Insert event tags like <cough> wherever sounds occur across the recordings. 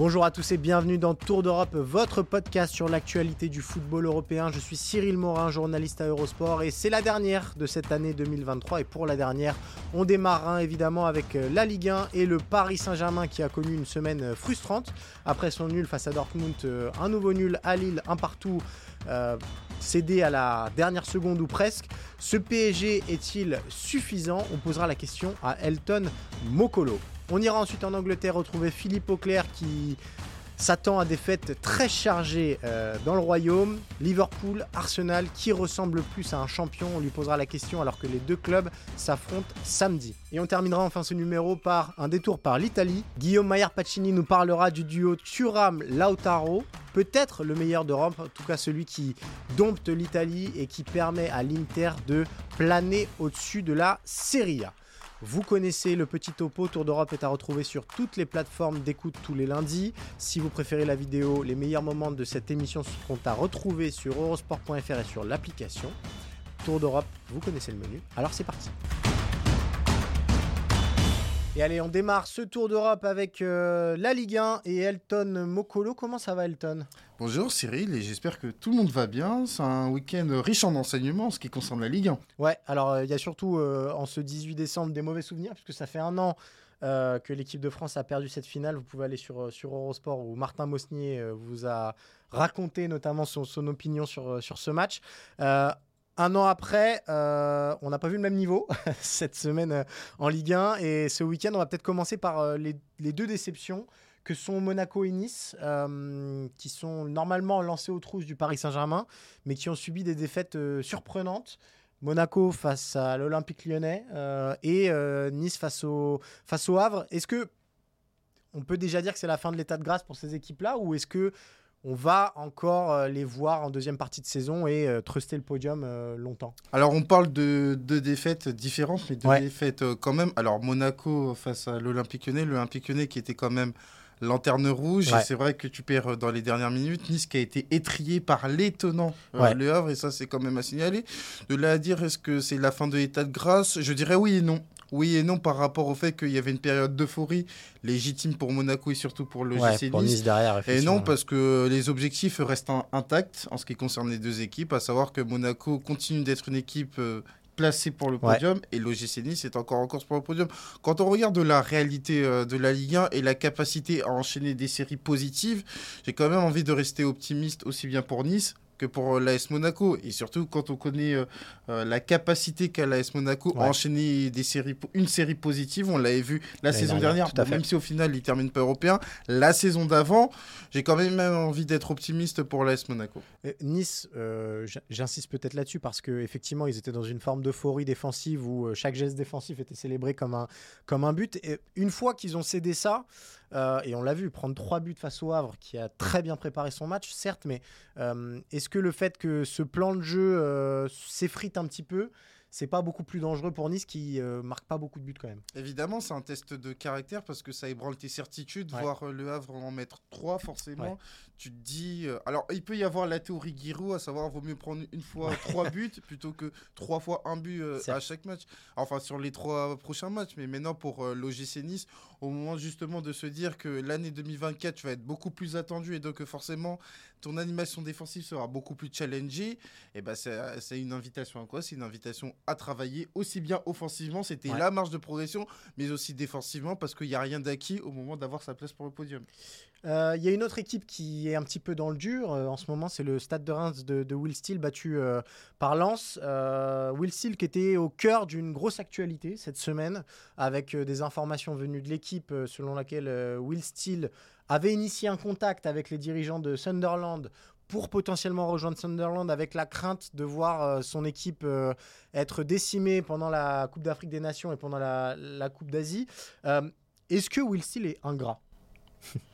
Bonjour à tous et bienvenue dans Tour d'Europe, votre podcast sur l'actualité du football européen. Je suis Cyril Morin, journaliste à Eurosport et c'est la dernière de cette année 2023. Et pour la dernière, on démarre hein, évidemment avec euh, la Ligue 1 et le Paris Saint-Germain qui a connu une semaine euh, frustrante. Après son nul face à Dortmund, euh, un nouveau nul à Lille, un partout. Cédé à la dernière seconde ou presque. Ce PSG est-il suffisant? On posera la question à Elton Mokolo. On ira ensuite en Angleterre retrouver Philippe Auclair qui s'attend à des fêtes très chargées euh, dans le royaume. Liverpool, Arsenal, qui ressemble plus à un champion On lui posera la question alors que les deux clubs s'affrontent samedi. Et on terminera enfin ce numéro par un détour par l'Italie. Guillaume Maillard-Pacini nous parlera du duo Thuram-Lautaro, peut-être le meilleur d'Europe, en tout cas celui qui dompte l'Italie et qui permet à l'Inter de planer au-dessus de la Serie A. Vous connaissez le petit topo, Tour d'Europe est à retrouver sur toutes les plateformes d'écoute tous les lundis. Si vous préférez la vidéo, les meilleurs moments de cette émission seront à retrouver sur eurosport.fr et sur l'application. Tour d'Europe, vous connaissez le menu, alors c'est parti. Et allez, on démarre ce Tour d'Europe avec euh, la Ligue 1 et Elton Mokolo. Comment ça va Elton? Bonjour Cyril et j'espère que tout le monde va bien. C'est un week-end riche en enseignements en ce qui concerne la Ligue 1. Ouais, alors euh, il y a surtout euh, en ce 18 décembre des mauvais souvenirs puisque ça fait un an que l'équipe de France a perdu cette finale. Vous pouvez aller sur, sur Eurosport où Martin Mosnier vous a raconté notamment son, son opinion sur, sur ce match. Un an après, euh, on n'a pas vu le même niveau <laughs> cette semaine euh, en Ligue 1. Et ce week-end, on va peut-être commencer par euh, les, deux déceptions que sont Monaco et Nice, qui sont normalement lancés aux trousses du Paris Saint-Germain, mais qui ont subi des défaites surprenantes. Monaco face à l'Olympique lyonnais et Nice face au, face au Havre. Est-ce que on peut déjà dire que c'est la fin de l'état de grâce pour ces équipes-là ou est-ce que on va encore euh, les voir en deuxième partie de saison et euh, truster le podium euh, longtemps. Alors on parle de deux défaites différentes, mais deux défaites quand même. Alors Monaco face à l'Olympique Lyonnais, l'Olympique Lyonnais qui était quand même lanterne rouge. Et c'est vrai que tu perds dans les dernières minutes. Nice qui a été étrié par l'étonnant Le Havre, et ça c'est quand même à signaler. De là à dire est-ce que c'est la fin de l'état de grâce, je dirais oui et non. Oui et non par rapport au fait qu'il y avait une période d'euphorie légitime pour Monaco et surtout pour le GC Nice. derrière, et non parce que les objectifs restent intacts en ce qui concerne les deux équipes, à savoir que Monaco continue d'être une équipe euh, placée pour le podium et l'OGC Nice est encore en course pour le podium. Quand on regarde la réalité euh, de la Ligue 1 et la capacité à enchaîner des séries positives, j'ai quand même envie de rester optimiste aussi bien pour Nice que pour euh, l'AS Monaco. Et surtout quand on connaît euh, euh, la capacité qu'a l'AS Monaco à enchaîner des séries, une série positive, on l'avait vu la saison dernière, même si au final il termine pas européen. La saison d'avant, j'ai quand même envie d'être optimiste pour l'AS Monaco. nice, j'insiste peut-être là-dessus parce qu'effectivement ils étaient dans une forme d'euphorie défensive où chaque geste défensif était célébré comme un, comme un but. Et une fois qu'ils ont cédé ça, euh, et on l'a vu prendre trois buts face au Havre, qui a très bien préparé son match, certes, mais euh, est-ce que le fait que ce plan de jeu euh, s'effrite un petit peu, c'est pas beaucoup plus dangereux pour Nice qui marque pas beaucoup de buts quand même? Évidemment, c'est un test de caractère parce que ça ébranle tes certitudes. Voir le Havre en mettre trois, forcément, tu te dis. alors, il peut y avoir la théorie Giroud, à savoir vaut mieux prendre une fois trois <laughs> buts plutôt que trois fois un but à chaque match. Enfin, sur les trois prochains matchs. Mais maintenant, pour l'OGC Nice, au moment justement de se dire que l'année 2024 va être beaucoup plus attendue et donc forcément ton animation défensive sera beaucoup plus challengée, et eh ben c'est une invitation à quoi? C'est une invitation à travailler aussi bien offensivement, c'était la marge de progression, mais aussi défensivement parce qu'il n'y a rien d'acquis au moment d'avoir sa place pour le podium. Euh, il y a une autre équipe qui est un petit peu dans le dur euh, en ce moment, c'est le Stade de Reims de, Will Steele battu euh, par Lens. Will Steele qui était au cœur d'une grosse actualité cette semaine avec des informations venues de l'équipe selon laquelle Will Steele avait initié un contact avec les dirigeants de Sunderland pour potentiellement rejoindre Sunderland avec la crainte de voir son équipe être décimée pendant la Coupe d'Afrique des Nations et pendant la, Coupe d'Asie. Est-ce que Will Steele est ingrat? <laughs>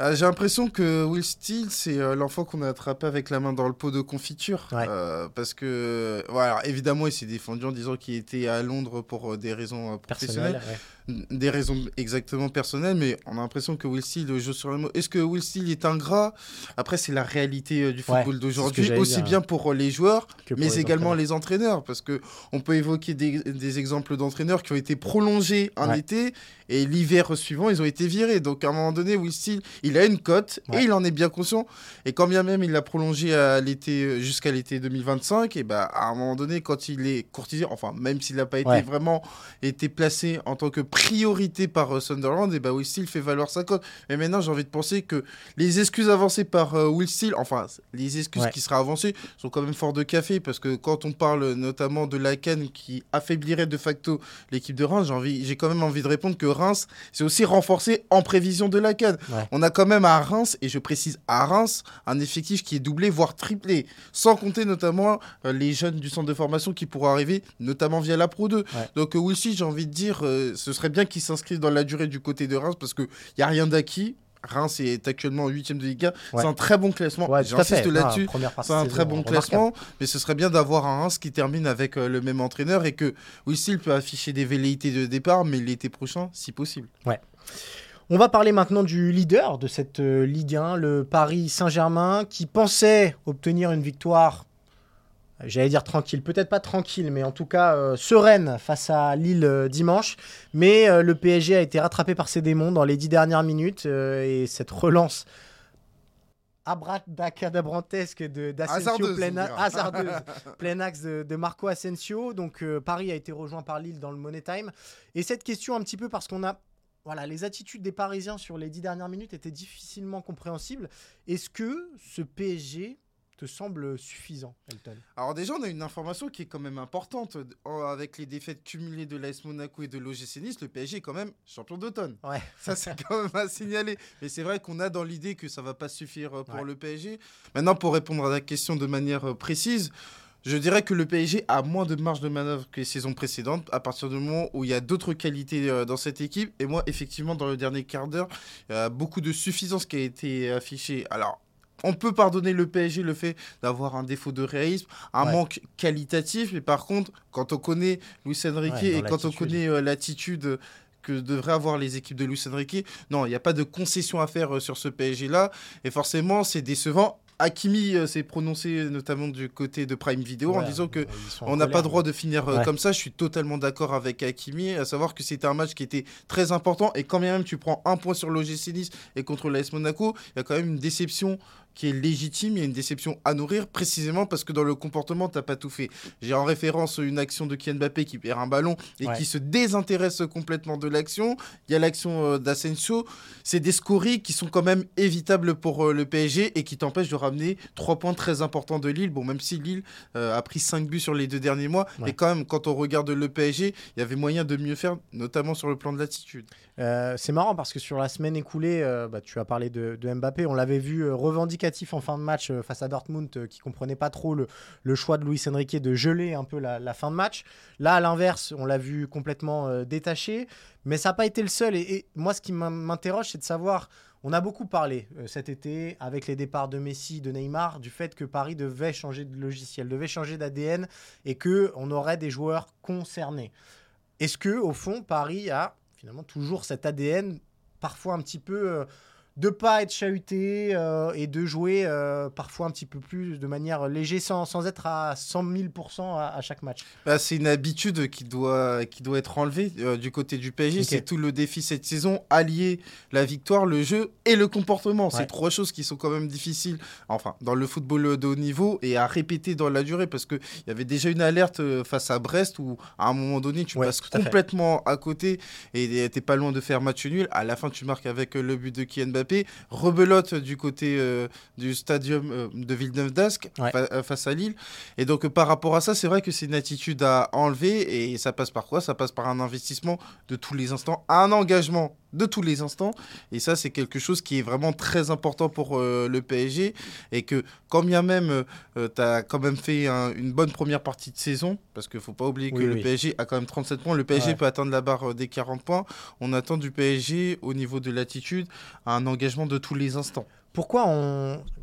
euh, j'ai l'impression que Will Steele, c'est euh, l'enfant qu'on a attrapé avec la main dans le pot de confiture. Euh, parce que, voilà, évidemment, il s'est défendu en disant qu'il était à Londres pour des raisons professionnelles. Des raisons exactement personnelles, mais on a l'impression que Will Steele joue sur le mot. Est-ce que Will Steele est ingrat? Après, c'est la réalité du football d'aujourd'hui, aussi bien pour les joueurs, mais également les entraîneurs. Parce que on peut évoquer des, des exemples d'entraîneurs qui ont été prolongés en été et l'hiver suivant, ils ont été virés. Donc à un moment donné, Will Steele, il a une cote et il en est bien conscient. Et quand bien même il l'a prolongé à l'été jusqu'à l'été 2025, et bah à un moment donné, quand il est courtisé, enfin même s'il n'a pas été vraiment été placé en tant que priorité par euh, Sunderland, et bah Will Steele fait valoir sa cote. Mais maintenant, j'ai envie de penser que les excuses avancées par euh, Will Steele, enfin les excuses qui seraient avancées, sont quand même fort de café parce que quand on parle notamment de Laken qui affaiblirait de facto l'équipe de Reims, j'ai envie, j'ai quand même envie de répondre que Reims, c'est aussi renforcé en prévision de la canne. On a quand même à Reims, et je précise à Reims, un effectif qui est doublé, voire triplé. Sans compter notamment euh, les jeunes du centre de formation qui pourront arriver, notamment via la Pro 2. Donc euh, oui, j'ai envie de dire, euh, ce serait bien qu'ils s'inscrivent dans la durée du côté de Reims parce qu'il n'y a rien d'acquis. Reims est actuellement 8 de Ligue 1. C'est un très bon classement. J'insiste là-dessus. c'est un très bon classement. Mais ce serait bien d'avoir un Reims qui termine avec euh, le même entraîneur et que Whistle peut afficher des velléités de départ, mais l'été prochain, si possible. Ouais. On va parler maintenant du leader de cette euh, Ligue 1, le Paris Saint-Germain, qui pensait obtenir une victoire j'allais dire tranquille, peut-être pas tranquille, mais en tout cas euh, sereine face à Lille euh, dimanche. Mais euh, le PSG a été rattrapé par ses démons dans les dix dernières minutes et cette relance abracadabrantesque d'Asensio plein, hasardeuse, plein <laughs> axe de, Marco Asensio. Donc Paris a été rejoint par Lille dans le Money Time. Et cette question un petit peu parce qu'on a voilà, les attitudes des Parisiens sur les dix dernières minutes étaient difficilement compréhensibles. Est-ce que ce PSG te semble suffisant, Elton Alors déjà, on a une information qui est quand même importante. Avec les défaites cumulées de l'AS Monaco et de l'OGC Nice, le PSG est quand même champion d'automne. Ouais. Ça, c'est quand même à signaler. Mais c'est vrai qu'on a dans l'idée que ça va pas suffire euh, pour le PSG. Maintenant, pour répondre à la question de manière euh, précise, je dirais que le PSG a moins de marge de manœuvre que les saisons précédentes à partir du moment où il y a d'autres qualités euh, dans cette équipe. Et moi, effectivement, dans le dernier quart d'heure, il y a beaucoup de suffisance qui a été affichée. Alors, on peut pardonner le PSG le fait d'avoir un défaut de réalisme, un manque qualitatif, mais par contre, quand on connaît Luis Enrique et quand on connaît euh, l'attitude que devraient avoir les équipes de Luis Enrique, non, il n'y a pas de concession à faire euh, sur ce PSG-là, et forcément, c'est décevant. Hakimi euh, s'est prononcé notamment du côté de Prime Video en disant que on n'a pas droit de finir comme ça. Je suis totalement d'accord avec Hakimi, à savoir que c'était un match qui était très important. Et quand même tu prends un point sur l'OGC Nice et contre l'AS Monaco, il y a quand même une déception qui est légitime, il y a une déception à nourrir, précisément parce que dans le comportement, tu n'as pas tout fait. J'ai en référence une action de Kylian Mbappé qui perd un ballon et qui se désintéresse complètement de l'action. Il y a l'action euh, d'Asensio. C'est des scories qui sont quand même évitables pour euh, le PSG et qui t'empêchent de ramener trois points très importants de Lille. Bon, même si Lille euh, a pris cinq buts sur les deux derniers mois, mais quand même, quand on regarde le PSG, il y avait moyen de mieux faire, notamment sur le plan de l'attitude. C'est marrant parce que sur la semaine écoulée, bah, tu as parlé de, Mbappé, on l'avait vu revendiquer en fin de match euh, face à Dortmund euh, qui comprenait pas trop le, choix de Luis Enrique de geler un peu la, fin de match. Là, à l'inverse, on l'a vu complètement euh, détaché, mais ça n'a pas été le seul. Et, moi, ce qui m'interroge, c'est de savoir. On a beaucoup parlé cet été, avec les départs de Messi, de Neymar, du fait que Paris devait changer de logiciel, devait changer d'ADN et que on aurait des joueurs concernés. Est-ce que, au fond, Paris a toujours cet ADN parfois un petit peu de pas être chahuté euh, et de jouer euh, parfois un petit peu plus de manière légère sans, sans être à 100 000% à, chaque match. Bah, c'est une habitude qui doit, qui doit être enlevée euh, du côté du PSG. C'est tout le défi cette saison, allier la victoire, le jeu et le comportement. C'est trois choses qui sont quand même difficiles enfin, dans le football de haut niveau et à répéter dans la durée parce qu'il y avait déjà une alerte face à Brest où à un moment donné tu passes complètement à, côté et tu pas loin de faire match nul. À la fin tu marques avec le but de Kian Mbappé, rebelote du côté du stadium de Villeneuve d'Ascq face à Lille. Et donc par rapport à ça, c'est vrai que c'est une attitude à enlever et ça passe par quoi? Ça passe par un investissement de tous les instants, un engagement de tous les instants. Et ça, c'est quelque chose qui est vraiment très important pour euh, le PSG. Et que, quand bien même, euh, tu as quand même fait une bonne première partie de saison, parce qu'il ne faut pas oublier que le PSG a quand même 37 points. Le PSG peut atteindre la barre euh, des 40 points. On attend du PSG, au niveau de l'attitude, un engagement de tous les instants pourquoi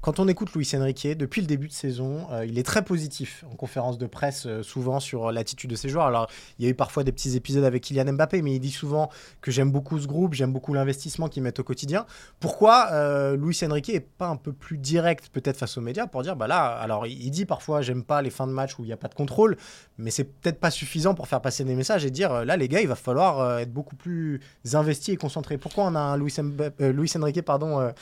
quand on écoute Luis Enrique, depuis le début de saison, euh, il est très positif en conférence de presse, euh, souvent sur l'attitude de ses joueurs. Alors, il y a eu parfois des petits épisodes avec Kylian Mbappé, mais il dit souvent que j'aime beaucoup ce groupe, j'aime beaucoup l'investissement qu'ils mettent au quotidien. Pourquoi euh, Luis Enrique est pas un peu plus direct, peut-être face aux médias, pour dire, bah là, alors il dit parfois, j'aime pas les fins de match où il n'y a pas de contrôle, mais c'est peut-être pas suffisant pour faire passer des messages et dire, là, les gars, il va falloir être beaucoup plus investis et concentrés. Pourquoi on a un Luis Enrique, pardon,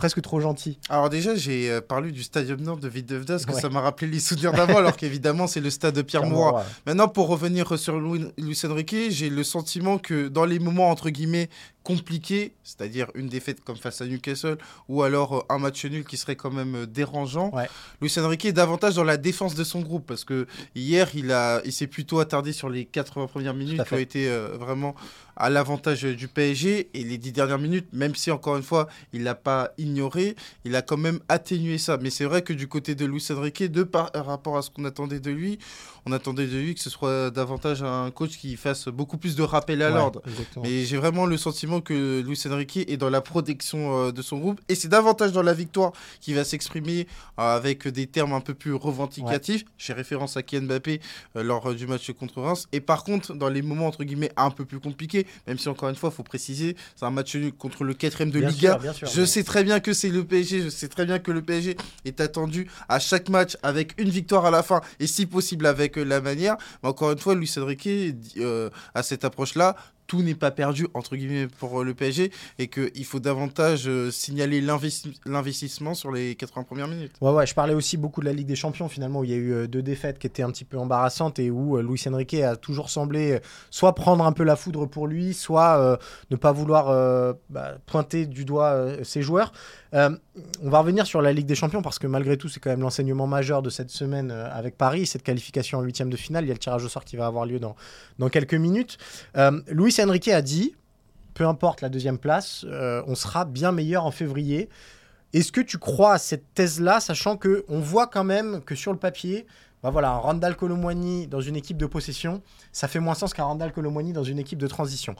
presque trop gentil. Alors déjà, j'ai euh, parlé du Stadium Nord de Videvdas, que ça m'a rappelé les souvenirs d'avant, alors qu'évidemment, c'est le stade de Pierre Mauroy. Maintenant, pour revenir sur Luis Enrique, j'ai le sentiment que dans les moments, entre guillemets, compliqué, c'est-à-dire une défaite comme face à Newcastle, ou alors euh, un match nul qui serait quand même euh, dérangeant. Ouais. Luis Enrique est davantage dans la défense de son groupe, parce que hier, il, a, il s'est plutôt attardé sur les 80 premières minutes, qui ont été euh, vraiment à l'avantage du PSG, et les 10 dernières minutes, même si encore une fois, il l'a pas ignoré, il a quand même atténué ça. Mais c'est vrai que du côté de Luis Enrique, de par rapport à ce qu'on attendait de lui, on attendait de lui que ce soit davantage un coach qui fasse beaucoup plus de rappel à l'ordre. Mais j'ai vraiment le sentiment que Luis Enrique est dans la protection euh, de son groupe et c'est davantage dans la victoire qui va s'exprimer euh, avec des termes un peu plus revendicatifs. J'ai référence à Kylian Mbappé euh, lors du match contre Reims. Et par contre, dans les moments entre guillemets un peu plus compliqués, même si encore une fois, il faut préciser, c'est un match contre le quatrième de Liga. je sais très bien que c'est le PSG, je sais très bien que le PSG est attendu à chaque match avec une victoire à la fin et si possible avec la manière. Mais encore une fois, Luis Enrique euh, a cette approche-là tout n'est pas perdu entre guillemets pour euh, le PSG et qu'il faut davantage euh, signaler l'investissement sur les 80 premières minutes. Ouais, ouais, je parlais aussi beaucoup de la Ligue des Champions finalement où il y a eu deux défaites qui étaient un petit peu embarrassantes et où Luis Enrique a toujours semblé soit prendre un peu la foudre pour lui, soit ne pas vouloir bah, pointer du doigt ses joueurs. Euh, on va revenir sur la Ligue des Champions parce que malgré tout, c'est quand même l'enseignement majeur de cette semaine euh, avec Paris, cette qualification en huitième de finale. Il y a le tirage au sort qui va avoir lieu dans, dans quelques minutes. Euh, Enrique a dit, peu importe la deuxième place, on sera bien meilleur en février. Est-ce que tu crois à cette thèse-là, sachant que on voit quand même que sur le papier, bah voilà, un Randall Colomwani dans une équipe de possession, ça fait moins sens qu'un Randall Colomwani dans une équipe de transition.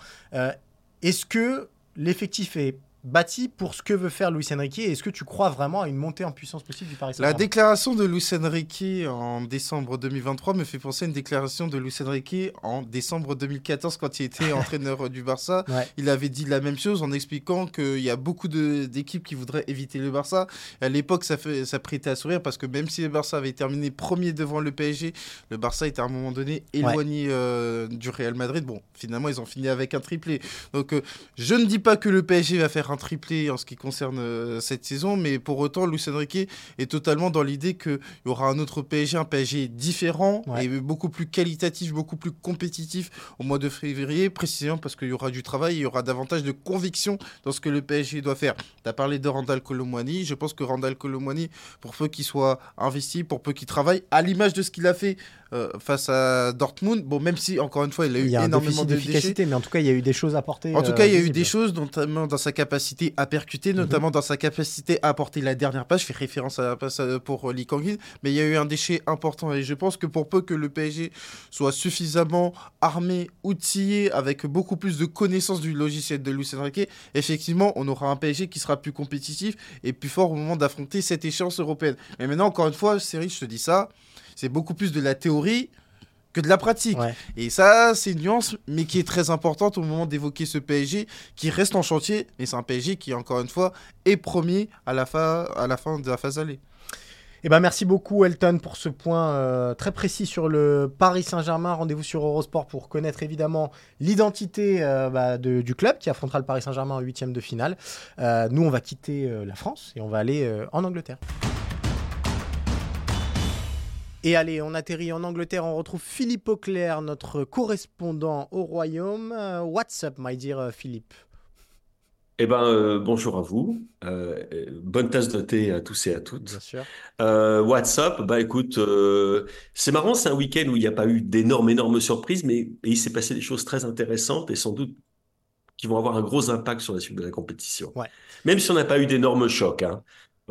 Est-ce que l'effectif est bâti pour ce que veut faire Luis Enrique Est-ce que tu crois vraiment à une montée en puissance possible du Paris Saint-Germain? La déclaration de Luis Enrique en décembre 2023 me fait penser à une déclaration de Luis Enrique en décembre 2014 quand il était <laughs> entraîneur du Barça. Il avait dit la même chose en expliquant qu'il y a beaucoup d'équipes qui voudraient éviter le Barça. À l'époque, ça, ça prêtait à sourire parce que même si le Barça avait terminé premier devant le PSG, le Barça était à un moment donné éloigné euh, du Real Madrid. Bon, finalement, ils ont fini avec un triplé. Donc, euh, je ne dis pas que le PSG va faire un triplé en ce qui concerne euh, cette saison, mais pour autant, Luis Enrique est totalement dans l'idée qu'il y aura un autre PSG, un PSG différent et beaucoup plus qualitatif, beaucoup plus compétitif au mois de février, précisément parce qu'il y aura du travail, il y aura davantage de conviction dans ce que le PSG doit faire. Tu as parlé de Randall Colomwani, je pense que Randall Colomwani, pour peu qu'il soit investi, pour peu qu'il travaille, à l'image de ce qu'il a fait euh, face à Dortmund. Bon, même si, encore une fois, il a eu il y a énormément d'efficacité, mais en tout cas, il y a eu des choses à apporter. En tout cas, il y a eu des choses, notamment dans sa capacité à percuter, mhm. notamment dans sa capacité à apporter la dernière passe. Je fais référence à la passe euh, pour Lee Kangin, mais il y a eu un déchet important. Et je pense que pour peu que le PSG soit suffisamment armé, outillé, avec beaucoup plus de connaissances du logiciel de Luis Enrique, effectivement, on aura un PSG qui sera plus compétitif et plus fort au moment d'affronter cette échéance européenne. Mais maintenant, encore une fois, Cyril, je te dis ça c'est beaucoup plus de la théorie que de la pratique. Et ça, c'est une nuance, mais qui est très importante au moment d'évoquer ce PSG qui reste en chantier. Et c'est un PSG qui, encore une fois, est premier à la fin, à la fin de la phase allée. Eh ben, merci beaucoup Elton pour ce point euh, très précis sur le Paris Saint-Germain. Rendez-vous sur Eurosport pour connaître évidemment l'identité euh, bah, du club qui affrontera le Paris Saint-Germain en huitième de finale. Euh, nous, on va quitter la France et on va aller en Angleterre. Et allez, on atterrit en Angleterre, on retrouve Philippe Auclair, notre correspondant au Royaume. Euh, what's up, my dear euh, Philippe? Eh ben, euh, bonjour à vous. Euh, bonne tasse de thé à tous et à toutes. Bien sûr. Euh, WhatsApp, bah écoute, c'est marrant, c'est un week-end où il n'y a pas eu d'énormes, énormes surprises, mais il s'est passé des choses très intéressantes et sans doute qui vont avoir un gros impact sur la suite de la compétition. Ouais. Même si on n'a pas eu d'énormes chocs. Hein.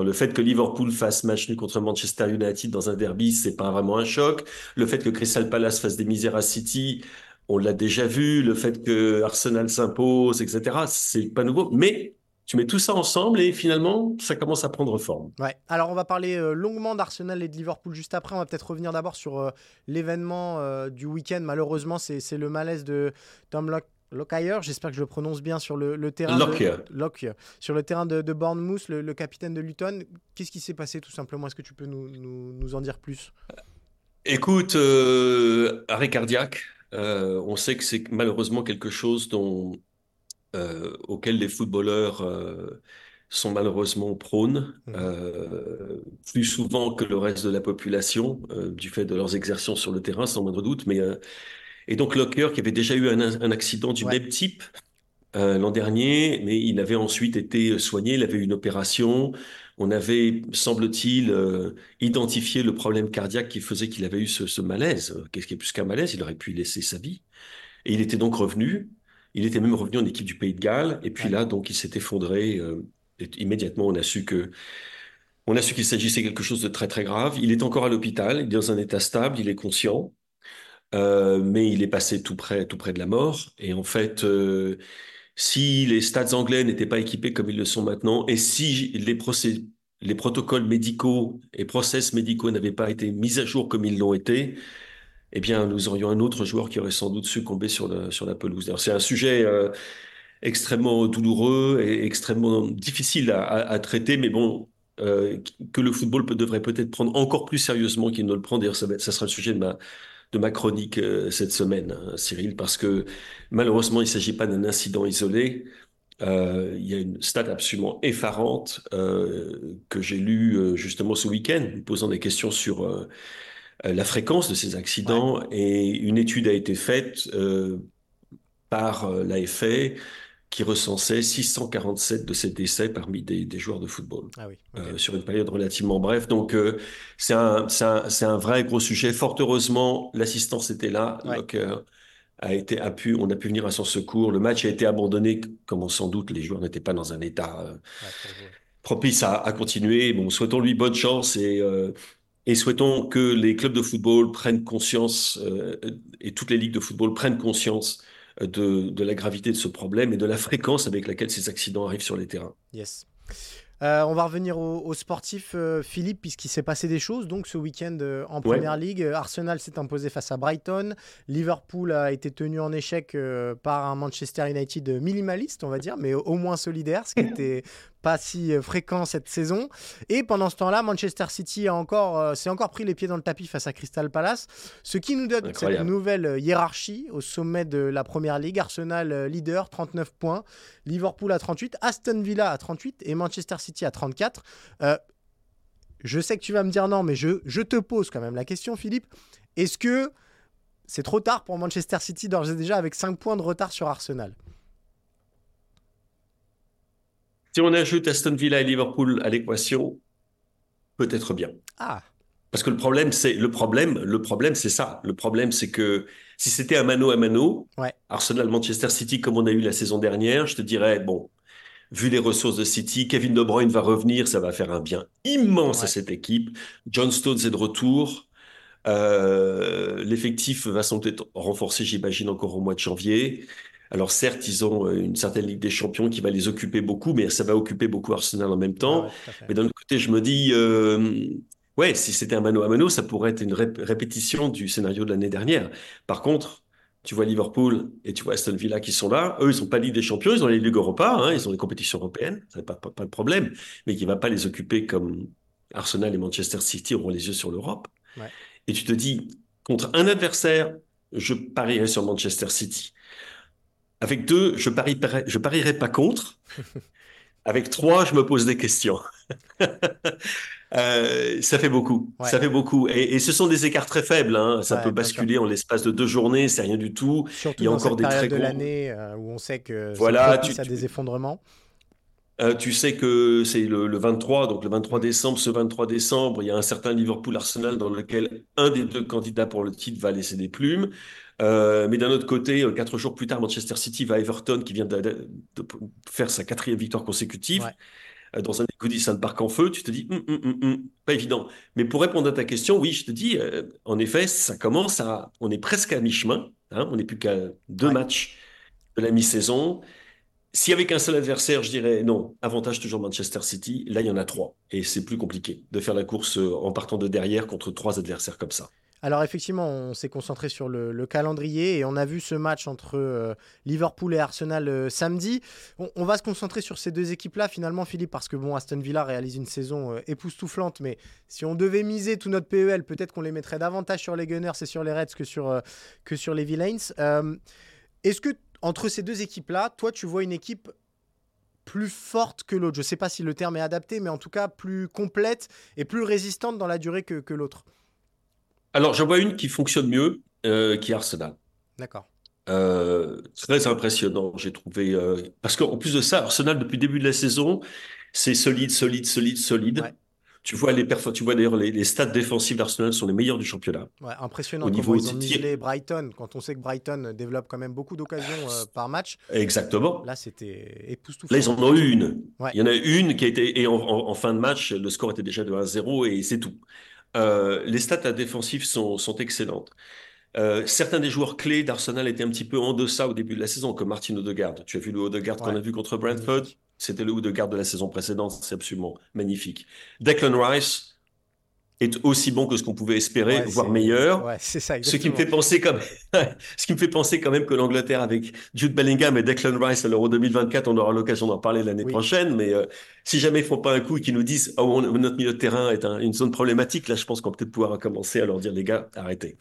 Le fait que Liverpool fasse match nul contre Manchester United dans un derby, c'est pas vraiment un choc. Le fait que Crystal Palace fasse des misères à City, on l'a déjà vu, le fait que Arsenal s'impose, etc. C'est pas nouveau, mais tu mets tout ça ensemble et finalement, ça commence à prendre forme. Ouais. Alors, on va parler euh, longuement d'Arsenal et de Liverpool juste après. On va peut-être revenir d'abord sur euh, l'événement euh, du week-end. Malheureusement, c'est le malaise de Tom Lockyer, j'espère que je le prononce bien sur le, terrain de, sur le terrain de, Bournemouth, le, capitaine de Luton. Qu'est-ce qui s'est passé tout simplement? Est-ce que tu peux nous, nous, en dire plus? Écoute, arrêt cardiaque, euh, on sait que c'est malheureusement quelque chose dont, euh, auquel les footballeurs euh, sont malheureusement prônes, mmh. plus souvent que le reste de la population, du fait de leurs exertions sur le terrain, sans moindre doute. Mais, et donc Locker, qui avait déjà eu un, accident du même type, l'an dernier, mais il avait ensuite été soigné, il avait eu une opération. On avait, semble-t-il, euh, identifié le problème cardiaque qui faisait qu'il avait eu ce, malaise. Qu'est-ce qui est plus qu'un malaise? Il aurait pu laisser sa vie. Et il était donc revenu. Il était même revenu en équipe du Pays de Galles. Et puis là, donc, il s'est effondré. Euh, immédiatement, on a su que on a su qu'il s'agissait de quelque chose de très très grave. Il est encore à l'hôpital, il est dans un état stable, il est conscient, euh, mais il est passé tout près, tout près de la mort. Et en fait, si les stades anglais n'étaient pas équipés comme ils le sont maintenant, et si les, les protocoles médicaux et process médicaux n'avaient pas été mis à jour comme ils l'ont été, eh bien, nous aurions un autre joueur qui aurait sans doute succombé sur la, pelouse. C'est un sujet euh, extrêmement douloureux et extrêmement difficile à, traiter, mais bon, euh, que le football devrait peut-être prendre encore plus sérieusement qu'il ne le prend. D'ailleurs, ça, ça, sera le sujet de ma, de ma chronique euh, cette semaine, hein, Cyril, parce que malheureusement, il ne s'agit pas d'un incident isolé. Euh, il y a une stat absolument effarante euh, que j'ai lue justement ce week-end, posant des questions sur la fréquence de ces accidents. Et une étude a été faite par l'AFA qui recensait 647 de ces décès parmi des, joueurs de football ah oui, euh, sur une période relativement brève. Donc euh, c'est un, un, un, vrai gros sujet. Fort heureusement, l'assistance était là. Donc, a été, a pu, on a pu venir à son secours. Le match a été abandonné, comme sans doute les joueurs n'étaient pas dans un état euh, propice à, à, continuer. Bon, souhaitons-lui bonne chance et, et souhaitons que les clubs de football prennent conscience et toutes les ligues de football prennent conscience de, la gravité de ce problème et de la fréquence avec laquelle ces accidents arrivent sur les terrains. Yes. Euh, on va revenir aux, sportifs, euh, Philippe, puisqu'il s'est passé des choses. Donc, ce week-end euh, en Première Ligue, Arsenal s'est imposé face à Brighton. Liverpool a été tenu en échec par un Manchester United minimaliste, on va dire, mais au moins solidaire, ce qui <laughs> était pas si euh, fréquent cette saison. Et pendant ce temps-là, Manchester City a encore, euh, s'est encore pris les pieds dans le tapis face à Crystal Palace, ce qui nous donne cette nouvelle euh, hiérarchie au sommet de la Première Ligue. Arsenal leader, 39 points, Liverpool à 38, Aston Villa à 38 et Manchester City à 34. je sais que tu vas me dire non, mais je, je te pose quand même la question, Philippe. Est-ce que c'est trop tard pour Manchester City d'ores et déjà avec 5 points de retard sur Arsenal? Si on ajoute Aston Villa et Liverpool à l'équation, peut-être bien. Ah. Parce que le problème, c'est le problème, le problème, c'est ça. Le problème, c'est que si c'était un mano à mano, Arsenal-Manchester City comme on a eu la saison dernière, je te dirais bon, vu les ressources de City, Kevin De Bruyne va revenir, ça va faire un bien immense à cette équipe. John Stones est de retour. Euh, l'effectif va sans doute être renforcé, j'imagine, encore au mois de janvier. Alors certes, ils ont euh, une certaine Ligue des Champions qui va les occuper beaucoup, mais ça va occuper beaucoup Arsenal en même temps. Ah mais d'un autre côté, je me dis, euh, ouais, si c'était un mano à mano, ça pourrait être une répétition du scénario de l'année dernière. Par contre, tu vois Liverpool et tu vois Aston Villa qui sont là. Eux, ils sont pas Ligue des Champions, ils ont les Ligues Europa, hein, ils ont les compétitions européennes, ça n'est pas, pas, de problème, mais qui ne va pas les occuper comme Arsenal et Manchester City auront les yeux sur l'Europe. Et tu te dis, contre un adversaire, je parierais sur Manchester City. Avec deux, je parierais, je parierais pas contre. <laughs> Avec trois, je me pose des questions. <laughs> Euh, ça fait beaucoup. Ça fait beaucoup. Et, ce sont des écarts très faibles. Hein. Ça peut basculer en l'espace de deux journées, c'est rien du tout. Surtout Il y a encore des très de l'année euh, où on sait que voilà, tu, a des effondrements. Euh, tu sais que c'est le, 23, donc le 23 décembre, ce 23 décembre, il y a un certain Liverpool-Arsenal dans lequel un des deux candidats pour le titre va laisser des plumes. Euh, mais d'un autre côté, euh, quatre jours plus tard, Manchester City va à Everton, qui vient de, faire sa quatrième victoire consécutive. dans un Goodison Park en feu, tu te dis, hum, hum, hum, pas évident. Mais pour répondre à ta question, oui, je te dis, en effet, ça commence à, on est presque à mi-chemin, hein, on n'est plus qu'à deux matchs de la mi-saison. Si avec un seul adversaire, je dirais non, avantage toujours Manchester City. Là, il y en a trois. Et c'est plus compliqué de faire la course euh, en partant de derrière contre trois adversaires comme ça. Alors effectivement, on s'est concentré sur le, calendrier et on a vu ce match entre euh, Liverpool et Arsenal euh, samedi. On, va se concentrer sur ces deux équipes-là finalement, Philippe, parce que bon, Aston Villa réalise une saison époustouflante, mais si on devait miser tout notre PEL, peut-être qu'on les mettrait davantage sur les Gunners et sur les Reds que sur, que sur les Villains. Est-ce que entre ces deux équipes-là, toi, tu vois une équipe plus forte que l'autre? Je ne sais pas si le terme est adapté, mais en tout cas plus complète et plus résistante dans la durée que, l'autre. Alors, j'en vois une qui fonctionne mieux, euh, qui est Arsenal. D'accord. Euh, très impressionnant, j'ai trouvé. Euh, parce qu'en plus de ça, Arsenal, depuis le début de la saison, c'est solide, solide, solide, solide. Tu vois, les tu vois d'ailleurs les, stats défensifs d'Arsenal sont les meilleurs du championnat. Ouais, impressionnant. Au niveau ils ont Brighton, quand on sait que Brighton développe quand même beaucoup d'occasions euh, par match. Exactement. Là, c'était époustouflant. Là, ils en ont eu une. Il y en a une qui a été. Et en, fin de match, le score était déjà de 1-0 et c'est tout. Euh, les stats défensifs sont, sont excellentes. Euh, certains des joueurs clés d'Arsenal étaient un petit peu en deçà au début de la saison, comme Martin Odegaard. Tu as vu le Odegaard qu'on a vu contre Brentford? C'était le Odegaard de la saison précédente, c'est absolument magnifique. Declan Rice est aussi bon que ce qu'on pouvait espérer, voire meilleur. c'est ça, ce qui me fait penser comme, <laughs> ce qui me fait penser quand même que l'Angleterre avec Jude Bellingham et Declan Rice à l'Euro 2024, on aura l'occasion d'en parler l'année prochaine. Mais euh, si jamais ils font pas un coup et qu'ils nous disent oh notre milieu de terrain est une zone problématique, là je pense qu'on peut peut-être pouvoir commencer à leur dire les gars arrêtez.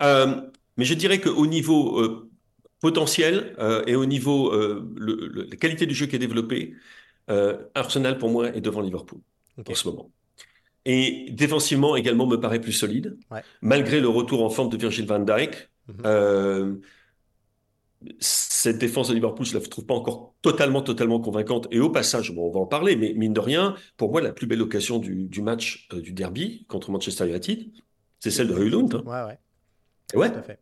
Euh, mais je dirais qu'au niveau euh, potentiel et au niveau le, la qualité du jeu qui est développé, Arsenal pour moi est devant Liverpool en ce moment. Et défensivement également me paraît plus solide, malgré le retour en forme de Virgil van Dijk. Mhm. cette défense de Liverpool, je ne la trouve pas encore totalement, totalement convaincante. Et au passage, bon, on va en parler, mais mine de rien, pour moi, la plus belle occasion du, match du derby contre Manchester United, c'est celle de Højlund. Hein. Ouais, ouais. Ouais.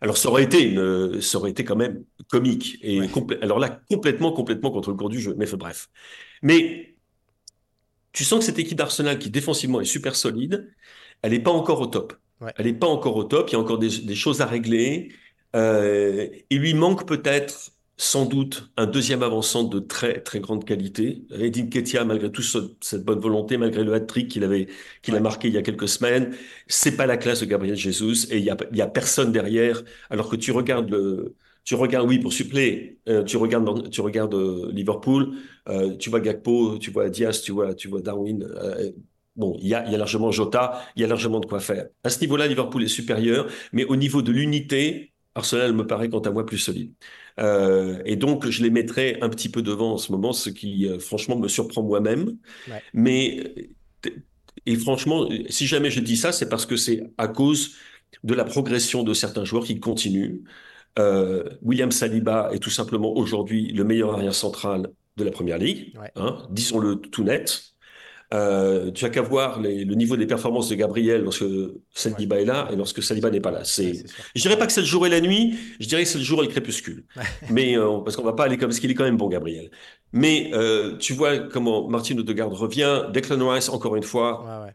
Alors ça aurait été une, ça aurait été quand même comique et alors là complètement complètement contre le cours du jeu. Mais bref. Mais tu sens que cette équipe d'Arsenal qui défensivement est super solide, elle n'est pas encore au top. Elle n'est pas encore au top. Il y a encore des, choses à régler. Euh, il lui manque peut-être sans doute un deuxième avançant de très très grande qualité. Edin Ketia, malgré tout cette bonne volonté, malgré le hat-trick qu'il avait qu'il a marqué il y a quelques semaines, c'est pas la classe de Gabriel Jesus et il y a, y a personne derrière. Alors que tu regardes le tu regardes, oui, pour suppléer, euh, tu regardes, tu regardes euh, Liverpool, euh, tu vois Gakpo, tu vois Diaz, tu vois, tu vois Darwin. bon, il y a, y a largement Jota, il y a largement de quoi faire. À ce niveau-là, Liverpool est supérieur, mais au niveau de l'unité, Arsenal me paraît quant à moi plus solide. Et donc, je les mettrais un petit peu devant en ce moment, ce qui, franchement, me surprend moi-même. Mais, et franchement, si jamais je dis ça, c'est parce que c'est à cause de la progression de certains joueurs qui continuent. Euh, William Saliba est tout simplement aujourd'hui le meilleur arrière central de la Première Ligue, hein, disons-le tout net. Euh, tu as qu'à voir le niveau des performances de Gabriel lorsque Saliba est là et lorsque Saliba n'est pas là. C'est, je dirais pas que c'est le jour et la nuit, je dirais que c'est le jour et le crépuscule. <laughs> Mais euh, parce qu'on va pas aller comme ce qu'il est quand même bon, Gabriel. Mais tu vois comment Martin Odegaard revient, Declan Rice encore une fois.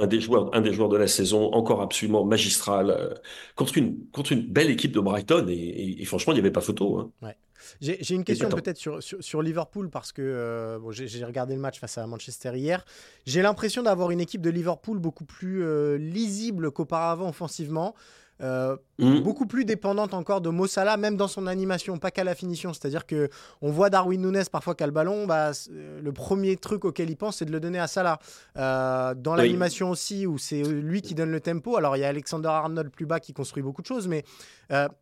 Un des, joueurs, de la saison, encore absolument magistral, contre, une, contre une belle équipe de Brighton. Et, franchement, il n'y avait pas photo. Hein. J'ai une question peut-être sur, sur, Liverpool parce que euh, bon, j'ai regardé le match face à Manchester hier. J'ai l'impression d'avoir une équipe de Liverpool beaucoup plus euh, lisible qu'auparavant offensivement. Euh, mmh. beaucoup plus dépendante encore de Mo Salah, même dans son animation, pas qu'à la finition. C'est-à-dire que on voit Darwin Nunes parfois qu'à le ballon, bah, le premier truc auquel il pense, c'est de le donner à Salah. dans l'animation aussi, où c'est lui qui donne le tempo. Alors il y a Alexander Arnold plus bas qui construit beaucoup de choses, mais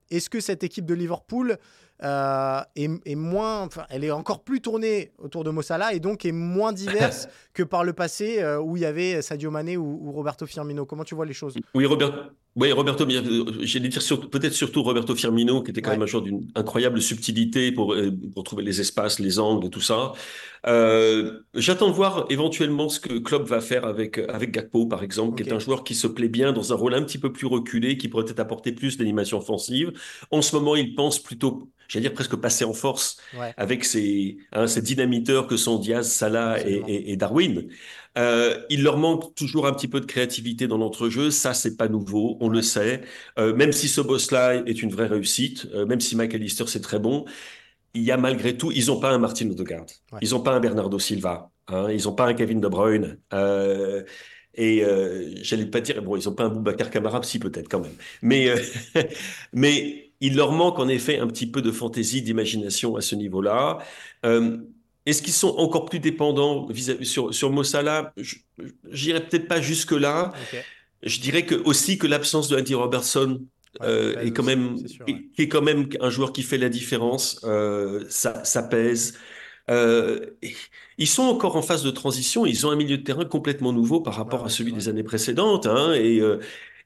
est-ce que cette équipe de Liverpool euh, est, moins, enfin, elle est encore plus tournée autour de Mossala et donc est moins diverse <laughs> que par le passé euh, où il y avait Sadio Mané ou, Roberto Firmino. Comment tu vois les choses? Oui, Robert, oui, Roberto, j'allais dire peut-être surtout Roberto Firmino qui était quand même un joueur d'une incroyable subtilité pour, euh, pour trouver les espaces, les angles et tout ça. Euh, j'attends de voir éventuellement ce que Klopp va faire avec, avec Gakpo, par exemple, qui est un joueur qui se plaît bien dans un rôle un petit peu plus reculé, qui pourrait peut-être apporter plus d'animation offensive. En ce moment, il pense plutôt, j'allais dire presque passer en force avec ces, hein, ces dynamiteurs que sont Diaz, Salah et, Darwin. Euh, il leur manque toujours un petit peu de créativité dans l'entrejeu. Ça, c'est pas nouveau, on le sait. Euh, même si ce boss-là est une vraie réussite, euh, même si McAllister c'est très bon, il y a malgré tout, ils n'ont pas un Martin Odegaard, ils n'ont pas un Bernardo Silva, hein, ils n'ont pas un Kevin De Bruyne. Et j'allais pas dire, bon, ils n'ont pas un Boubacar Camara, si peut-être quand même. Mais, <laughs> mais il leur manque en effet un petit peu de fantaisie, d'imagination à ce niveau-là. Euh, est-ce qu'ils sont encore plus dépendants sur, sur Mossala? J'irai peut-être pas jusque-là. Je dirais que, aussi que l'absence de Andy Robertson euh, est quand même, est quand même un joueur qui fait la différence. Euh, ça, ça, pèse. Euh, ils sont encore en phase de transition. Ils ont un milieu de terrain complètement nouveau par rapport à celui des années précédentes. Hein, et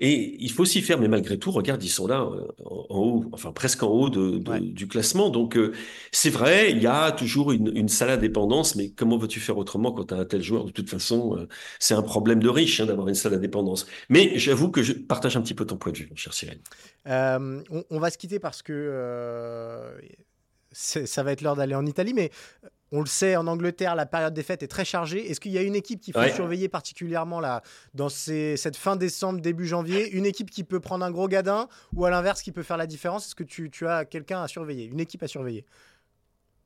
et il faut s'y faire, mais malgré tout, regarde, ils sont là, euh, en, haut, enfin presque en haut de, du classement. Donc euh, c'est vrai, il y a toujours une, une salade dépendance, mais comment veux-tu faire autrement quand tu as un tel joueur? De toute façon, euh, c'est un problème de riche hein, d'avoir une salade dépendance. Mais j'avoue que je partage un petit peu ton point de vue, mon cher Cyril. On, on, va se quitter parce que ça va être l'heure d'aller en Italie, mais on le sait, en Angleterre, la période des fêtes est très chargée. Est-ce qu'il y a une équipe qu'il faut surveiller particulièrement là, dans cette fin décembre, début janvier Une équipe qui peut prendre un gros gadin ou à l'inverse qui peut faire la différence? Est-ce que tu, tu as quelqu'un à surveiller Une équipe à surveiller?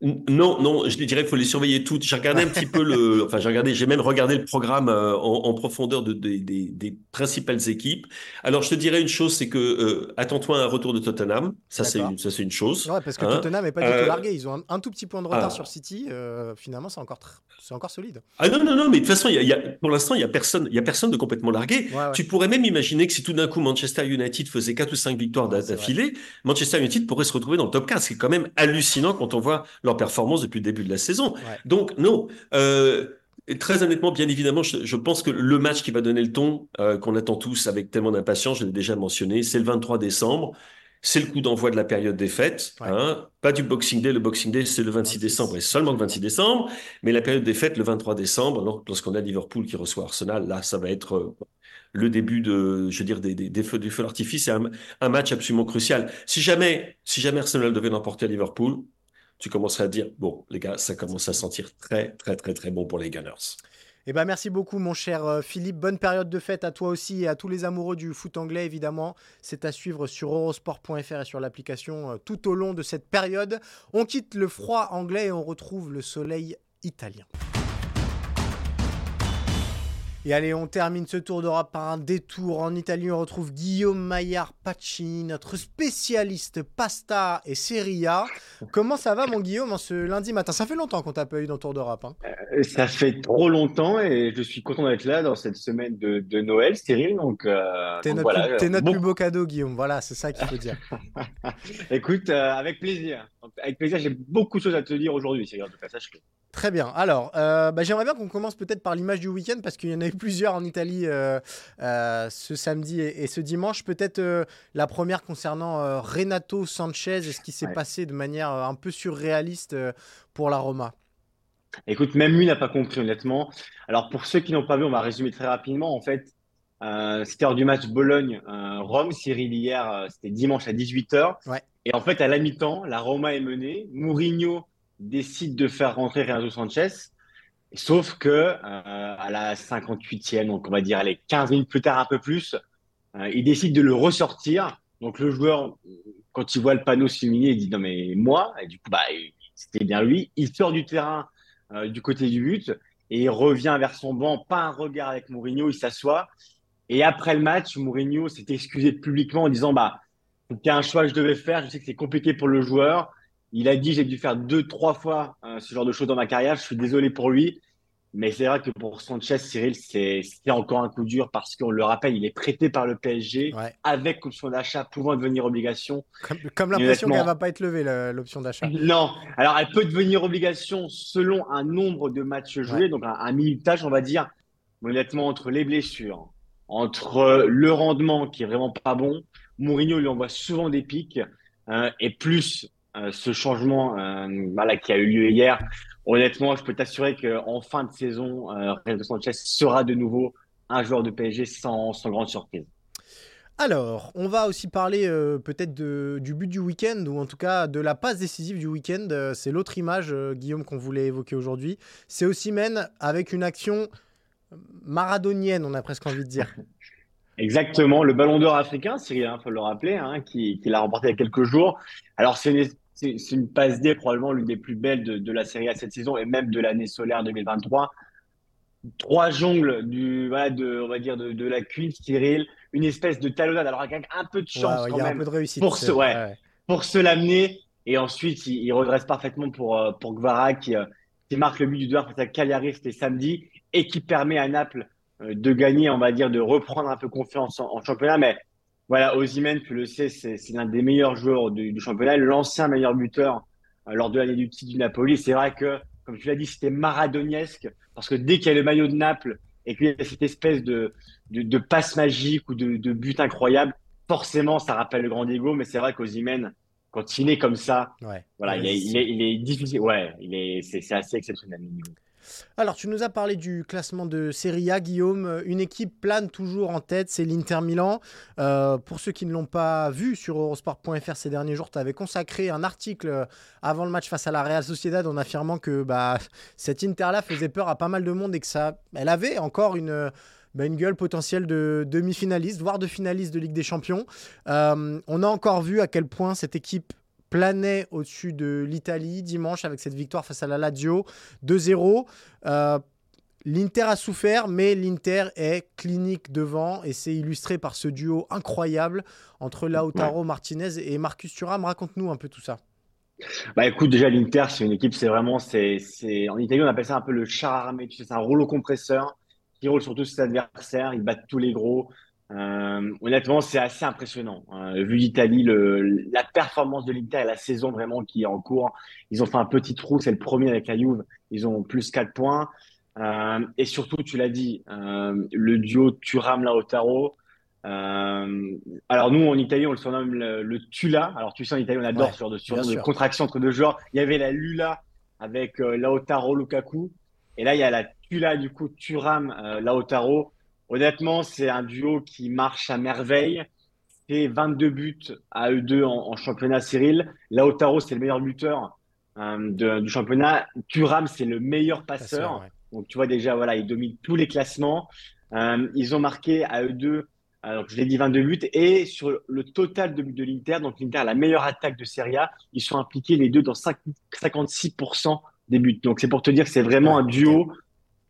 Non, non, je dirais qu'il faut les surveiller toutes. J'ai regardé un petit peu le, <laughs> enfin j'ai regardé, j'ai même regardé le programme euh, en, profondeur de, des principales équipes. Alors je te dirais une chose, c'est que euh, attends-toi à un retour de Tottenham. Ça c'est une, ça c'est une chose. Ouais, parce que hein. Tottenham n'est pas du tout euh, largué. Ils ont un, tout petit point de retard ah. sur City. finalement, c'est encore c'est encore solide. Ah non non non, mais de toute façon, il y a, pour l'instant, il y a personne, il y a personne de complètement largué. Tu pourrais même imaginer que si tout d'un coup Manchester United faisait 4 ou 5 victoires d'affilée, Manchester United pourrait se retrouver dans le top 15. C'est quand même hallucinant quand on voit leur performance depuis le début de la saison. Donc, non. Euh, très honnêtement, bien évidemment, je, pense que le match qui va donner le ton, euh, qu'on attend tous avec tellement d'impatience, je l'ai déjà mentionné, c'est le 23 décembre. C'est le coup d'envoi de la période des fêtes. Hein. Pas du Boxing Day. Le Boxing Day, c'est le 26 décembre et seulement le 26 décembre. Mais la période des fêtes, le 23 décembre, lorsqu'on a Liverpool qui reçoit Arsenal, là, ça va être euh, le début de, je veux dire, des, des, feux, du feu d'artifice. C'est un, un, match absolument crucial. Si jamais, si jamais Arsenal devait l'emporter à Liverpool, tu commencerais à dire, bon, les gars, ça commence à sentir très, très, très, très bon pour les Gunners. Eh ben, merci beaucoup, mon cher euh, Philippe. Bonne période de fête à toi aussi et à tous les amoureux du foot anglais, évidemment. C'est à suivre sur eurosport.fr et sur l'application euh, tout au long de cette période. On quitte le froid anglais et on retrouve le soleil italien. Et allez, on termine ce tour d'Europe par un détour en Italie. On retrouve Guillaume Maillard Pacini, notre spécialiste pasta et Serie A. Comment ça va, mon Guillaume, en ce lundi matin? Ça fait longtemps qu'on t'a pas eu dans Tour d'Europe. Hein. Euh, ça fait trop longtemps et je suis content d'être là dans cette semaine de, Noël, Cyril. Donc, euh, t'es notre, plus, notre plus beau cadeau, Guillaume. Voilà, c'est ça qu'il faut dire. <laughs> Écoute, euh, avec plaisir. Avec plaisir, j'ai beaucoup de choses à te dire aujourd'hui, Cyril. En tout cas, sache-le. Très bien. Alors, euh, bah, j'aimerais bien qu'on commence peut-être par l'image du week-end parce qu'il y en a eu plusieurs en Italie euh, euh, ce samedi et, ce dimanche. Peut-être la première concernant Renato Sanchez et ce qui s'est passé de manière un peu surréaliste pour la Roma. Écoute, même lui n'a pas compris honnêtement. Alors, pour ceux qui n'ont pas vu, on va résumer très rapidement. En fait, c'était lors du match Bologne-Rome. Cyril, hier, c'était dimanche à 18h. Et en fait, à la mi-temps, la Roma est menée. Mourinho décide de faire rentrer Renato Sanchez. Sauf que euh, à la 58e, donc on va dire allez, 15 minutes plus tard, un peu plus, euh, il décide de le ressortir. Donc le joueur, quand il voit le panneau s'illuminer, il dit non mais moi, et du coup bah c'était bien lui. Il sort du terrain euh, du côté du but et il revient vers son banc, pas un regard avec Mourinho, il s'assoit. Et après le match, Mourinho s'est excusé publiquement en disant bah c'était un choix que je devais faire, je sais que c'est compliqué pour le joueur. Il a dit j'ai dû faire deux, trois fois euh, ce genre de choses dans ma carrière. Je suis désolé pour lui. Mais c'est vrai que pour Sanchez, Cyril, c'est encore un coup dur parce qu'on le rappelle, il est prêté par le PSG avec option d'achat pouvant devenir obligation. Comme, l'impression qu'elle ne va pas être levée, l'option d'achat. Non, alors elle peut devenir obligation selon un nombre de matchs joués, donc un, un minutage, on va dire. honnêtement, entre les blessures, entre le rendement qui est vraiment pas bon, Mourinho lui envoie souvent des pics, hein, et plus ce changement voilà, qui a eu lieu hier, honnêtement, je peux t'assurer qu'en fin de saison, Renato Sanchez sera de nouveau un joueur de PSG sans, grande surprise. Alors, on va aussi parler euh, peut-être du but du week-end, ou en tout cas de la passe décisive du week-end. Euh, c'est l'autre image, euh, Guillaume, qu'on voulait évoquer aujourd'hui. C'est aussi Men avec une action maradonienne, on a presque envie de dire. <laughs> Exactement, le ballon d'or africain, Cyril, il hein, faut le rappeler, hein, qui, l'a remporté il y a quelques jours. Alors, c'est une, passe D, probablement l'une des plus belles de, de la série à cette saison et même de l'année solaire 2023 trois jongles du, voilà, de, on va dire de, de la cuisse, Cyril, une espèce de talonnade. Alors, avec un peu de chance quand même. Un peu de réussite. Pour se, ouais, pour se l'amener. Et ensuite, il, redresse parfaitement pour, euh, pour Gvara qui, euh, qui marque le but du doigt face à Cagliari, c'était samedi, et qui permet à Naples euh, de gagner, on va dire, de reprendre un peu confiance en, championnat. Mais voilà, Ozymen, tu le sais, c'est l'un des meilleurs joueurs du, du championnat, l'ancien meilleur buteur lors de l'année du titre du Napoli. C'est vrai que comme tu l'as dit, c'était maradoniesque, parce que dès qu'il y a le maillot de Naples et qu'il y a cette espèce de, de, passe magique ou de, but incroyable, forcément, ça rappelle le grand Diego, mais c'est vrai qu'Ozimène, quand il est comme ça, voilà, il, est, il, est, difficile. Ouais, il est, c'est, assez exceptionnel. Alors, tu nous as parlé du classement de Serie A, Guillaume. Une équipe plane toujours en tête, c'est l'Inter Milan. Euh, pour ceux qui ne l'ont pas vu sur Eurosport.fr ces derniers jours, tu avais consacré un article avant le match face à la Real Sociedad en affirmant que bah, cette Inter-là faisait peur à pas mal de monde et que ça, elle avait encore une. Bah, gueule potentielle de demi-finaliste, voire de finaliste de Ligue des Champions. Euh, on a encore vu à quel point cette équipe planait au-dessus de l'Italie dimanche avec cette victoire face à la Lazio 2-0. Euh, L'Inter a souffert, mais l'Inter est clinique devant et c'est illustré par ce duo incroyable entre Lautaro Martinez et Marcus Thuram. Raconte-nous un peu tout ça. Bah écoute, déjà l'Inter, c'est une équipe, c'est vraiment, c'est, en Italie on appelle ça un peu le char armé. Tu sais, c'est un rouleau compresseur qui roule sur tous ses adversaires, il bat tous les gros. Euh, honnêtement, c'est assez impressionnant. Hein. vu l'Italie, la performance de l'Inter et la saison vraiment qui est en cours. Ils ont fait un petit trou, c'est le premier avec la Juve. Ils ont plus 4 points. Euh, et surtout, tu l'as dit, euh, le duo Turam-Lautaro. alors nous, en Italie, on le surnomme le, Tula. Alors tu sais, en Italie, on adore ce genre de, de contraction entre deux joueurs. Il y avait la Lula avec Lautaro-Lukaku. Et là, il y a la Tula, du coup, Turam-Lautaro. Honnêtement, c'est un duo qui marche à merveille. C'est 22 buts à eux deux en, championnat, Cyril. Lautaro, c'est le meilleur buteur euh, du championnat. Thuram, c'est le meilleur passeur. Donc, tu vois déjà, voilà, ils dominent tous les classements. Euh, ils ont marqué à eux deux, alors je l'ai dit, 22 buts. Et sur le total de buts de l'Inter, donc l'Inter a la meilleure attaque de Serie A, ils sont impliqués les deux dans 56% des buts. Donc, c'est pour te dire que c'est vraiment un duo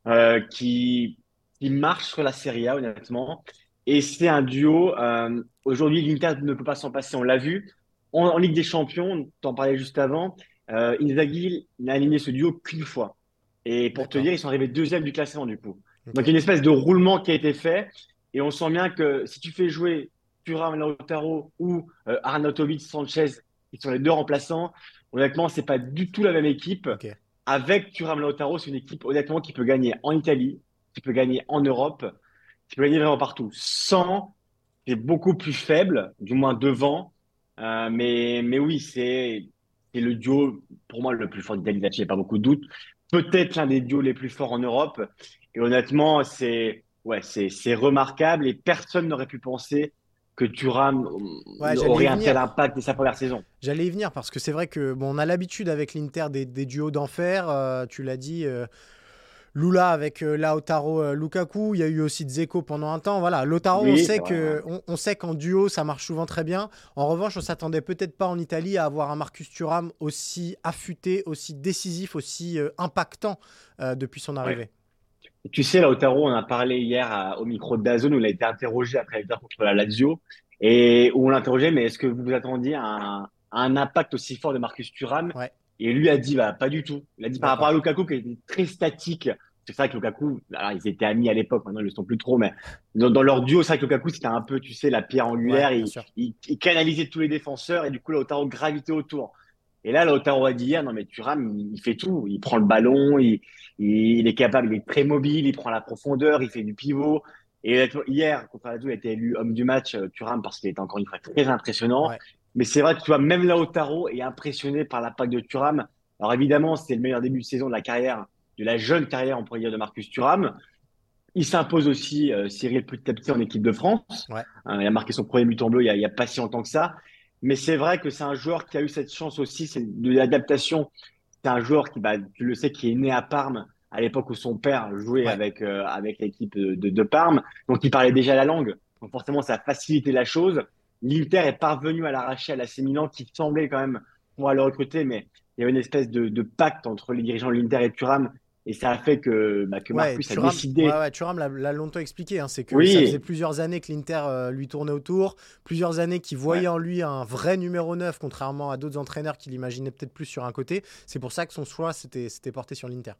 euh, qui il marche sur la Serie A, honnêtement. Et c'est un duo. Euh, aujourd'hui, l'Inter ne peut pas s'en passer, on l'a vu. En, Ligue des Champions, tu en parlais juste avant, euh, Inzaghi n'a aligné ce duo qu'une fois. Et pour te dire, ils sont arrivés deuxième du classement, du coup. Donc, il y a une espèce de roulement qui a été fait. Et on sent bien que si tu fais jouer Thuram Lautaro ou euh, Arnautovic Sanchez, qui sont les deux remplaçants, honnêtement, c'est pas du tout la même équipe. Avec Thuram Lautaro, c'est une équipe, honnêtement, qui peut gagner en Italie, qui peut gagner en Europe, qui peut gagner vraiment partout. Sans, c'est beaucoup plus faible, du moins devant. Euh, mais, mais oui, c'est le duo, pour moi, le plus fort d'Italie. Il n'y a pas beaucoup de doutes. Peut-être l'un des duos les plus forts en Europe. Et honnêtement, c'est ouais, remarquable et personne n'aurait pu penser que Thuram aurait un tel impact de sa première saison. J'allais y venir parce que c'est vrai que bon, on a l'habitude avec l'Inter des, des, duos d'enfer. Euh, tu l'as dit, euh, Lula avec euh, Lautaro euh, Lukaku. Il y a eu aussi Dzeko pendant un temps. Voilà, Lautaro, on sait que on, sait qu'en duo ça marche souvent très bien. En revanche, on s'attendait peut-être pas en Italie à avoir un Marcus Thuram aussi affûté, aussi décisif, aussi euh, impactant depuis son arrivée. Tu sais, Lautaro, on a parlé hier au micro de Dazon où il a été interrogé après la contre la Lazio et où on l'interrogeait, mais est-ce que vous vous attendiez à un, un, impact aussi fort de Marcus Thuram et lui a dit, bah, pas du tout. Il a dit par rapport à Lukaku, qui était très statique. C'est vrai que Lukaku, alors ils étaient amis à l'époque, maintenant ils ne le sont plus trop, mais dans, leur duo, c'est vrai que Lukaku, c'était un peu, tu sais, la pierre angulaire. il, il, canalisait tous les défenseurs et du coup, Lautaro gravitait autour. Et là, Lautaro a dit hier, non mais Thuram, il, fait tout. Il prend le ballon, il, il, est capable, il est très mobile, il prend la profondeur, il fait du pivot. Et hier, contre la il a été élu homme du match, euh, Thuram, parce qu'il était encore une fois très impressionnant. Mais c'est vrai que tu vois, même Lautaro est impressionné par l'impact de Thuram. Alors évidemment, c'est le meilleur début de saison de la carrière, de la jeune carrière, on pourrait dire, de Marcus Thuram. Il s'impose aussi, euh, Cyril, petit à petit en équipe de France. Ouais. Euh, il a marqué son premier but en bleu il n'y a, pas si longtemps que ça. Mais c'est vrai que c'est un joueur qui a eu cette chance aussi c'est de l'adaptation. C'est un joueur qui, bah, tu le sais, qui est né à Parme à l'époque où son père jouait avec, euh, avec l'équipe de, de, Parme. Donc il parlait déjà la langue. Donc forcément, ça a facilité la chose. L'Inter est parvenu à l'arracher à la Milan qui semblait quand même pouvoir le recruter, mais il y avait une espèce de, de pacte entre les dirigeants de l'Inter et Thuram et ça a fait que, bah, que Marcus a décidé. Ouais, Thuram l'a longtemps expliqué. Hein, c'est que ça faisait plusieurs années que l'Inter euh, lui tournait autour, plusieurs années qu'il voyait en lui un vrai numéro 9, contrairement à d'autres entraîneurs qui l'imaginaient peut-être plus sur un côté. C'est pour ça que son choix s'était porté sur l'Inter.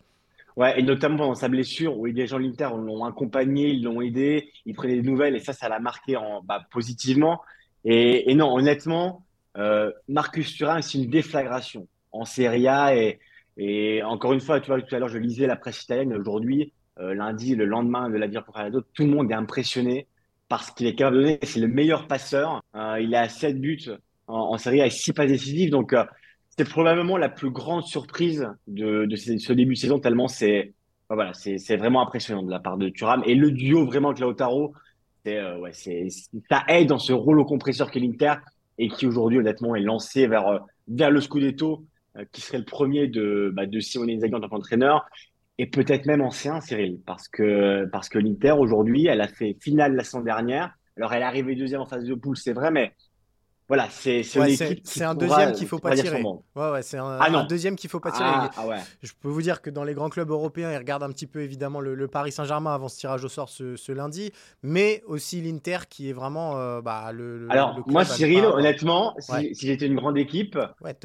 Ouais, et notamment pendant sa blessure, où les gens de l'Inter l'ont accompagné, ils l'ont aidé, ils prenaient des nouvelles, et ça, ça l'a marqué en, bah, positivement. Et, et, non, honnêtement, euh, Marcus Thuram, c'est une déflagration en Serie A et et encore une fois, tu vois, tout à l'heure, je lisais la presse italienne. Aujourd'hui, euh, lundi, le lendemain de la pour Ronaldo, tout le monde est impressionné parce qu'il est capable de donner. C'est le meilleur passeur. Euh, il a 7 buts en, en série avec 6 passes décisives. Donc, euh, c'est probablement la plus grande surprise de, de ce, début de saison, tellement c'est voilà, c'est vraiment impressionnant de la part de Thuram. Et le duo vraiment avec Lautaro, ouais, c'est ça aide dans ce rôle au compresseur qu'est l'Inter et qui aujourd'hui honnêtement est lancé vers vers le Scudetto euh, qui serait le premier de, bah, de Simone Inzaghi en tant qu'entraîneur et peut-être même ancien, Cyril, parce que, parce que l'Inter aujourd'hui, elle a fait finale la semaine dernière. Alors elle est arrivée deuxième en phase de poule, c'est vrai, mais voilà, c'est c'est un deuxième qu'il faut pas tirer. Ouais, ouais, c'est un, ah deuxième qu'il faut pas tirer. Ah, ah, ouais. Je peux vous dire que dans les grands clubs européens, ils regardent un petit peu évidemment le, Paris Saint-Germain avant ce tirage au sort ce, lundi, mais aussi l'Inter qui est vraiment euh, bah, le, Alors moi, Cyril, honnêtement, si, j'étais une grande équipe,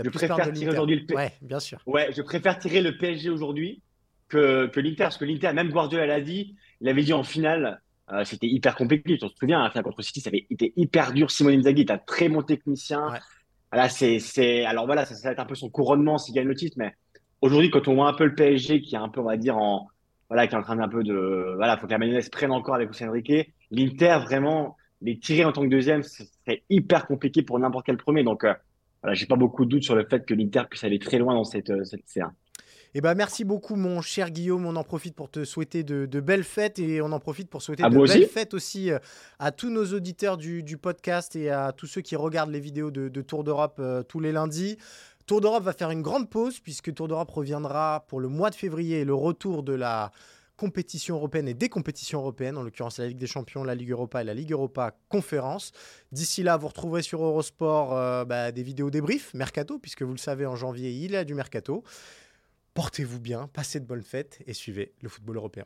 je préfère tirer aujourd'hui le. Ouais, bien sûr. Ouais, je préfère tirer le PSG aujourd'hui que, que l'Inter, parce que l'Inter, même Guardiola l'a dit, il avait dit en finale euh, c'était hyper compliqué. Tu te souviens, hein, contre City, ça avait été hyper dur. Simone Inzaghi est un très bon technicien. Là, c'est, alors voilà, ça, va être un peu son couronnement s'il gagne le titre, mais aujourd'hui, quand on voit un peu le PSG qui est un peu, on va dire, en, voilà, qui est en train d'un peu de, voilà, faut que la mayonnaise prenne encore avec Lucien Enrique. L'Inter, vraiment, les tirer en tant que deuxième, c'est hyper compliqué pour n'importe quel premier. Donc, euh, voilà, j'ai pas beaucoup de doutes sur le fait que l'Inter puisse aller très loin dans cette, euh, cette série. Eh ben, merci beaucoup, mon cher Guillaume. On en profite pour te souhaiter de, belles fêtes et on en profite pour souhaiter de belles fêtes aussi euh, à tous nos auditeurs du, podcast et à tous ceux qui regardent les vidéos de, Tour d'Europe euh, tous les lundis. Tour d'Europe va faire une grande pause puisque Tour d'Europe reviendra pour le mois de février, le retour de la compétition européenne et des compétitions européennes, en l'occurrence la Ligue des Champions, la Ligue Europa et la Ligue Europa Conférence. D'ici là, vous retrouverez sur Eurosport euh, bah, des vidéos débriefs, Mercato, puisque vous le savez, en janvier, il y a du Mercato. Portez-vous bien, passez de bonnes fêtes et suivez le football européen.